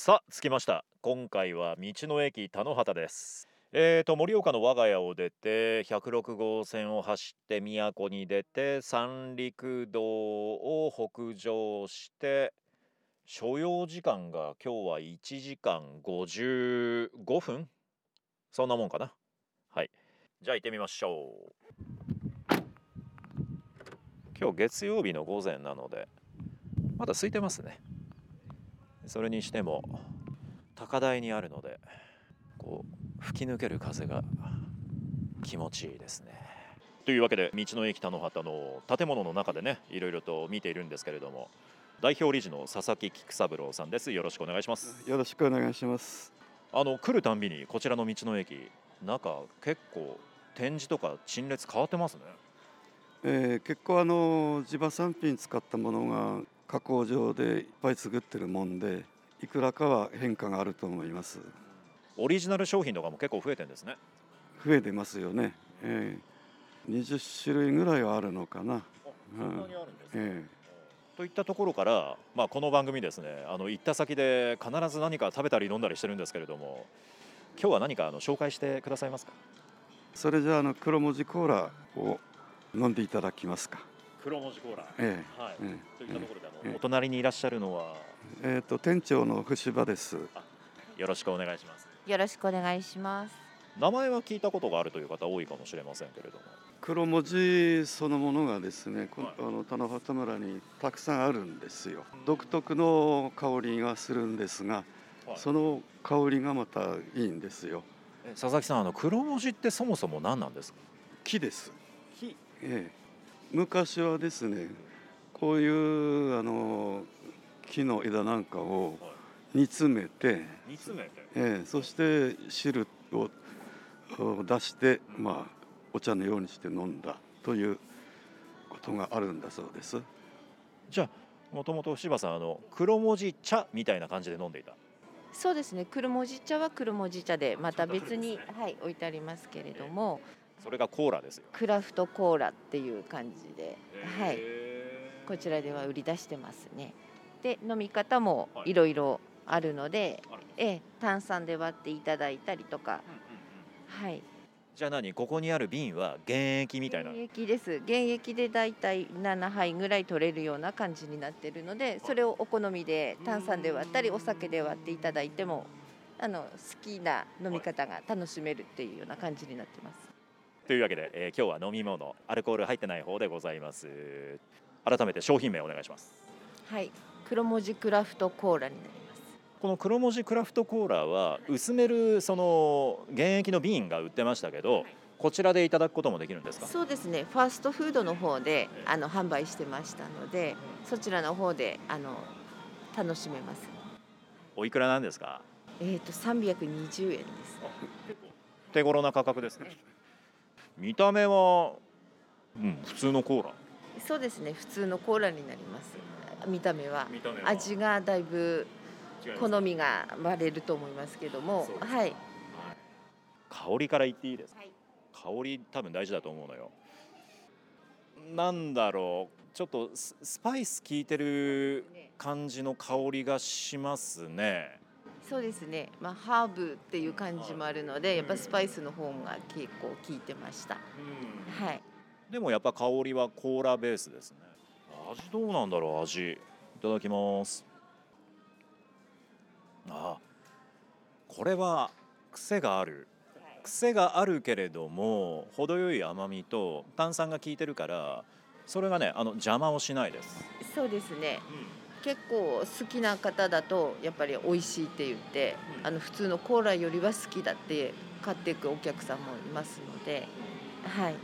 さあ着きました。今回は道の駅田野畑です。えーと盛岡の我が家を出て106号線を走って宮古に出て三陸道を北上して所要時間が今日は1時間55分。そんなもんかな。はい。じゃあ行ってみましょう。今日月曜日の午前なのでまだ空いてますね。それにしても高台にあるのでこう吹き抜ける風が気持ちいいですね。というわけで道の駅田野畑の建物の中でねいろいろと見ているんですけれども代表理事の佐々木菊三郎さんです。よろしくお願いします。よろしくお願いします。あの来るたんびにこちらの道の駅中結構展示とか陳列変わってますね、えー、結構あの地場産品使ったものが加工場でいっぱい作ってるもんでいくらかは変化があると思います。オリジナル商品とかも結構増えてんですね。増えてますよね、えー、20種類ぐらいはあるのかな。そんなにあるんですね、えー、といったところから、まあ、この番組ですねあの行った先で必ず何か食べたり飲んだりしてるんですけれども今日は何かあの紹介してくださいますか？それじゃああの黒文字コーラを飲んでいただきますか黒文字コーラ、ええ。はい、ええ、といったところで、ええ、お隣にいらっしゃるのは？えっ、ー、と店長の伏場です。よろしくお願いします。よろしくお願いします。名前は聞いたことがあるという方多いかもしれませんけれども。黒文字そのものがですね、はい、あの田野畑村にたくさんあるんですよ。独特の香りがするんですが、はい、その香りがまたいいんですよ。佐々木さんあの黒文字ってそもそも何なんですか？木です。木。ええ昔はですねこういうあの木の枝なんかを煮詰めて煮詰めて、ええ、そして汁を出して、まあ、お茶のようにして飲んだということがあるんだそうです。じゃあもともと柴さんあの黒文字茶みたいな感じで飲んでいた？そうですね。黒文字茶は黒文字茶でまた別に、ね、はい、置いてありますけれども、それがコーラですよ。クラフトコーラっていう感じで、はい、こちらでは売り出してますね。で飲み方もい。ろいろあるので、はい、え炭酸で割っていただいたりとか、はい。じゃあ何？ここにある瓶は原液みたいな。原液です。原液でだいたい7杯ぐらい取れるような感じになってるのでそれをお好みで炭酸で割ったりお酒で割っていただいてもあの好きな飲み方が楽しめるっていうような感じになってます。というわけで、えー、今日は飲み物アルコール入ってない方でございます。改めて商品名お願いします。はい。黒文字クラフトコーラになります。この黒文字クラフトコーラは薄めるその原液の瓶が売ってましたけど、はい、こちらでいただくこともできるんですか？そうですね。ファーストフードの方であの販売してましたのでそちらの方であの楽しめます。おいくらなんですか？えっ、ー、と320円です。手頃な価格ですね見た目は、うん、普通のコーラ。そうですね普通のコーラになります。見た目は。味がだいぶ好みが割れると思いますけども。はい、香りから言っていいですか、はい、香り多分大事だと思うのよ。なんだろう。ちょっとスパイス効いてる感じの香りがしますねそうですね、まあ、ハーブっていう感じもあるのでやっぱスパイスの方が結構効いてました、はい。でもやっぱ香りはコーラベースですね。味どうなんだろう味。いただきます。あこれは癖がある。癖があるけれども程よい甘みと炭酸が効いてるからそれがねあの邪魔をしないです。そうですね、うん、結構好きな方だとやっぱり美味しいって言って、うん、あの普通のコーラよりは好きだって買っていくお客さんもいますのではい。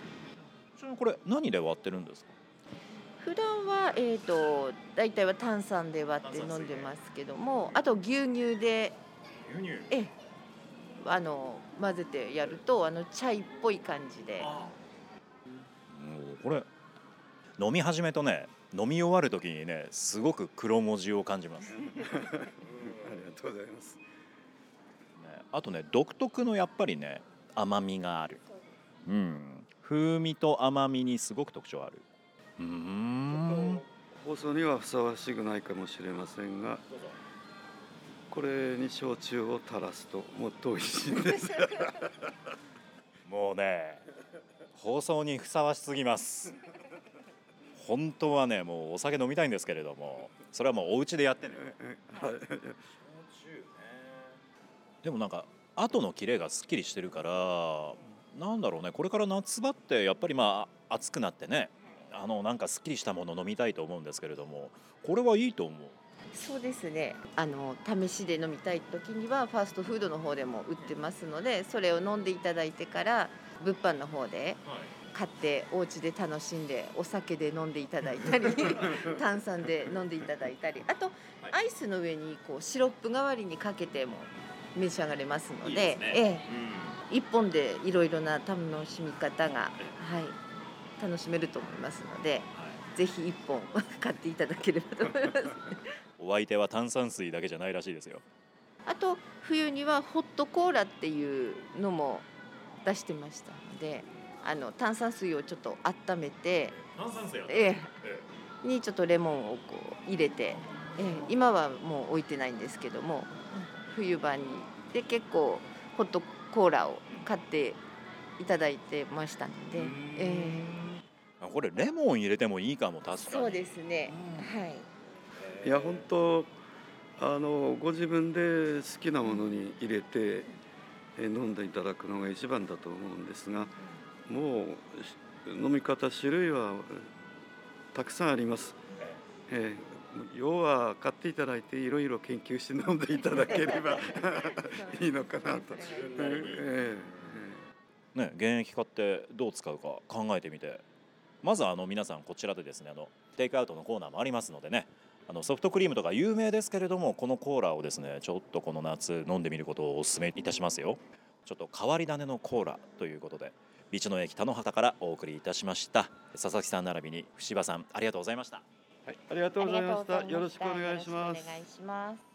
ちなみにこれ何で割ってるんですか？普段はえっ、ー、と大体は炭酸で割って飲んでますけどもあと牛乳で牛乳？えあの混ぜてやるとあのチャイっぽい感じで。もうこれ飲み始めとね飲み終わる時にねすごく黒文字を感じます。ありがとうございます、ね、あとね独特のやっぱりね甘みがある。うん。風味と甘みにすごく特徴ある。うん。放送にはふさわしくないかもしれませんがこれに焼酎を垂らすともっと美味しいんです。もうね放送にふさわしすぎます本当はねもうお酒飲みたいんですけれどもそれはもうお家でやってねはい。でもなんか後のキレがすっきりしてるからなんだろうねこれから夏場ってやっぱりまあ暑くなってねあのなんかすっきりしたもの飲みたいと思うんですけれどもこれはいいと思う。そうですね。あの試しで飲みたい時にはファーストフードの方でも売ってますのでそれを飲んでいただいてから物販の方で買ってお家で楽しんでお酒で飲んでいただいたり 炭酸で飲んでいただいたりあとアイスの上にこうシロップ代わりにかけても召し上がれますのでいいですね。ええ、一本でいろいろな楽しみ方が、はい、楽しめると思いますのでぜひ一本 買っていただければと思います。お相手は炭酸水だけじゃないらしいですよ。あと冬にはホットコーラっていうのも出してましたのであの炭酸水をちょっと温めて、炭酸水ええ、にちょっとレモンをこう入れて、ええ、今はもう置いてないんですけども冬場にで結構ホットコーラを買っていただいてましたので、えあこれレモン入れてもいいかもえ、確かに。そうですね、はい。いや本当あのご自分で好きなものに入れてえ飲んでいただくのが一番だと思うんですがもうし飲み方種類はたくさんあります。えー要は買っていただいていろいろ研究して飲んでいただければ いいのかなと。ええ。ね、現役買ってどう使うか考えてみて。まずあの皆さんこちらでですねあのテイクアウトのコーナーもありますのでね。あのソフトクリームとか有名ですけれどもこのコーラをですねちょっとこの夏飲んでみることをお勧めいたしますよ。ちょっと変わり種のコーラということで道の駅田野畑からお送りいたしました佐々木さん並びに伏場さんありがとうございましたはい、ありがとうございました。よろしくお。願いします